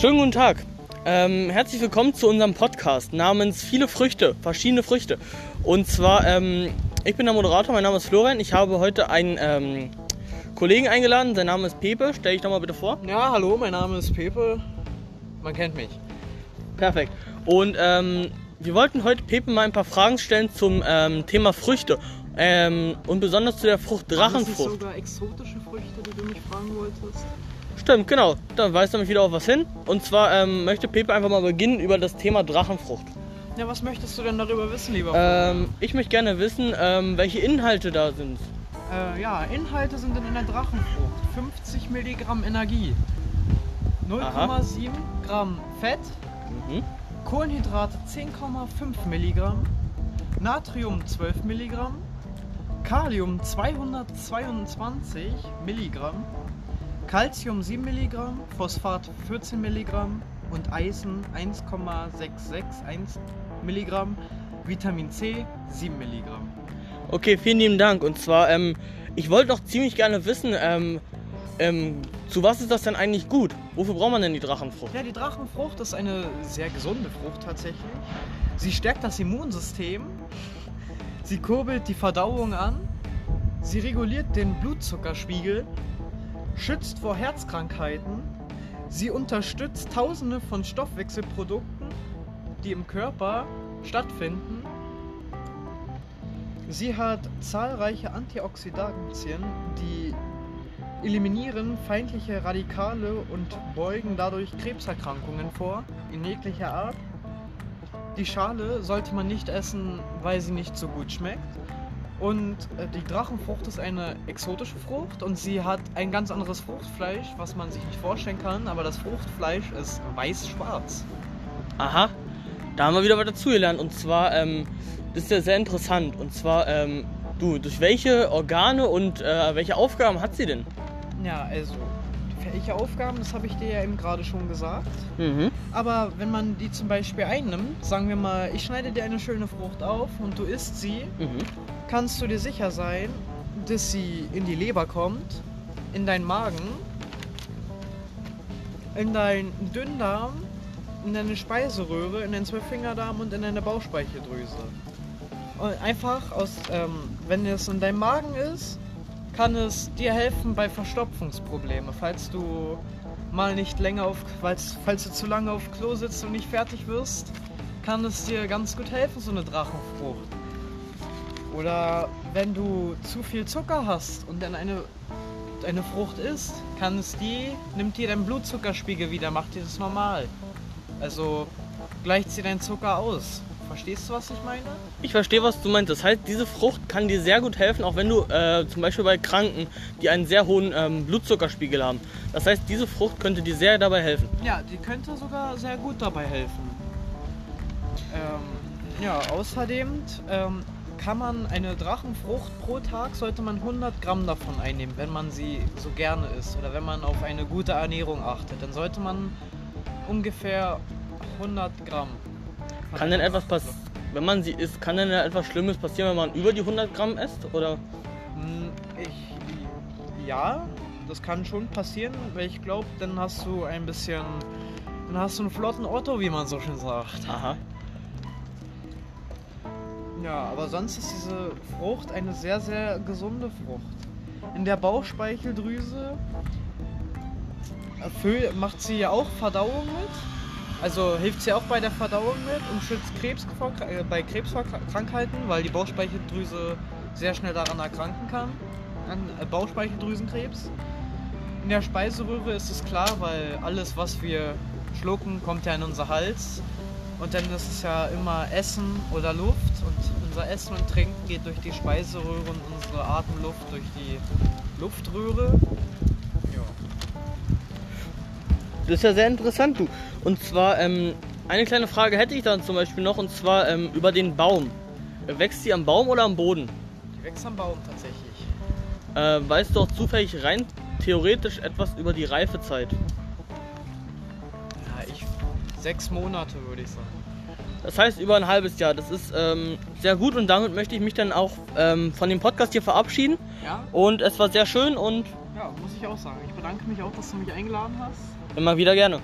Schönen guten Tag. Ähm, herzlich willkommen zu unserem Podcast namens Viele Früchte, verschiedene Früchte. Und zwar, ähm, ich bin der Moderator, mein Name ist Florian. Ich habe heute einen ähm, Kollegen eingeladen, sein Name ist Pepe. Stell dich doch mal bitte vor. Ja, hallo, mein Name ist Pepe. Man kennt mich. Perfekt. Und ähm, wir wollten heute Pepe mal ein paar Fragen stellen zum ähm, Thema Früchte. Ähm, und besonders zu der Frucht Waren das Drachenfrucht. sogar exotische Früchte, die du mich fragen wolltest? Stimmt, genau. Da weist nämlich wieder auf was hin. Und zwar ähm, möchte Pepe einfach mal beginnen über das Thema Drachenfrucht. Ja, was möchtest du denn darüber wissen, lieber Ähm, ich möchte gerne wissen, ähm, welche Inhalte da sind. Äh, ja, Inhalte sind in der Drachenfrucht 50 Milligramm Energie, 0,7 Gramm Fett, Mhm. Kohlenhydrate 10,5 Milligramm, Natrium 12 Milligramm, Kalium 222 Milligramm, Calcium 7 Milligramm, Phosphat 14 Milligramm und Eisen 1,661 Milligramm, Vitamin C 7 Milligramm. Okay, vielen lieben Dank. Und zwar, ähm, ich wollte noch ziemlich gerne wissen, ähm, ähm, zu was ist das denn eigentlich gut? Wofür braucht man denn die Drachenfrucht? Ja, die Drachenfrucht ist eine sehr gesunde Frucht tatsächlich. Sie stärkt das Immunsystem, sie kurbelt die Verdauung an, sie reguliert den Blutzuckerspiegel, schützt vor Herzkrankheiten, sie unterstützt tausende von Stoffwechselprodukten, die im Körper stattfinden. Sie hat zahlreiche Antioxidantien, die eliminieren feindliche Radikale und beugen dadurch Krebserkrankungen vor, in jeglicher Art. Die Schale sollte man nicht essen, weil sie nicht so gut schmeckt. Und äh, die Drachenfrucht ist eine exotische Frucht und sie hat ein ganz anderes Fruchtfleisch, was man sich nicht vorstellen kann, aber das Fruchtfleisch ist weiß-schwarz. Aha, da haben wir wieder was dazugelernt. Und zwar, ähm, das ist ja sehr interessant. Und zwar, ähm, du, durch welche Organe und äh, welche Aufgaben hat sie denn? Ja, also, welche Aufgaben, das habe ich dir ja eben gerade schon gesagt. Mhm. Aber wenn man die zum Beispiel einnimmt, sagen wir mal, ich schneide dir eine schöne Frucht auf und du isst sie, Mhm. kannst du dir sicher sein, dass sie in die Leber kommt, in deinen Magen, in deinen Dünndarm, in deine Speiseröhre, in deinen Zwölffingerdarm und in deine Bauchspeicheldrüse. Und einfach aus, ähm, wenn es in deinem Magen ist, kann es dir helfen bei Verstopfungsproblemen, falls du mal nicht länger auf, falls, falls du zu lange auf Klo sitzt und nicht fertig wirst, kann es dir ganz gut helfen, so eine Drachenfrucht. Oder wenn du zu viel Zucker hast und dann eine, eine Frucht isst, kann es die, nimmt dir deinen Blutzuckerspiegel wieder, macht dir das normal. Also gleicht sie deinen Zucker aus. Verstehst du, was ich meine? Ich verstehe, was du meinst. Das heißt, diese Frucht kann dir sehr gut helfen, auch wenn du äh, zum Beispiel bei Kranken, die einen sehr hohen ähm, Blutzuckerspiegel haben. Das heißt, diese Frucht könnte dir sehr dabei helfen. Ja, die könnte sogar sehr gut dabei helfen. Ähm, ja, außerdem ähm, kann man eine Drachenfrucht pro Tag, sollte man 100 Gramm davon einnehmen, wenn man sie so gerne isst oder wenn man auf eine gute Ernährung achtet. Dann sollte man ungefähr 100 Gramm. Kann denn etwas passieren, wenn man sie isst, kann denn etwas Schlimmes passieren, wenn man über die 100 Gramm isst? Oder? Hm, Ich, ja, das kann schon passieren, weil ich glaube, dann hast du ein bisschen, dann hast du einen flotten Otto, wie man so schön sagt. Aha. Ja, aber sonst ist diese Frucht eine sehr, sehr gesunde Frucht. In der Bauchspeicheldrüse macht sie ja auch Verdauung mit. Also hilft sie auch bei der Verdauung mit und schützt Krebs vor, äh, bei Krebskrankheiten, weil die Bauchspeicheldrüse sehr schnell daran erkranken kann, an äh, Bauchspeicheldrüsenkrebs. In der Speiseröhre ist es klar, weil alles, was wir schlucken, kommt ja in unser Hals. Und dann ist es ja immer Essen oder Luft. Und unser Essen und Trinken geht durch die Speiseröhre und unsere Atemluft durch die Luftröhre. Das ist ja sehr interessant, du. Und zwar, ähm, eine kleine Frage hätte ich dann zum Beispiel noch, und zwar ähm, über den Baum. Wächst sie am Baum oder am Boden? Die wächst am Baum tatsächlich. Äh, weißt du auch zufällig rein theoretisch etwas über die Reifezeit? Ja, ich. Sechs Monate würde ich sagen. Das heißt über ein halbes Jahr. Das ist ähm, sehr gut und damit möchte ich mich dann auch ähm, von dem Podcast hier verabschieden. Ja? Und es war sehr schön und Ja, muss ich auch sagen. Ich bedanke mich auch, dass du mich eingeladen hast. immer wieder gerne.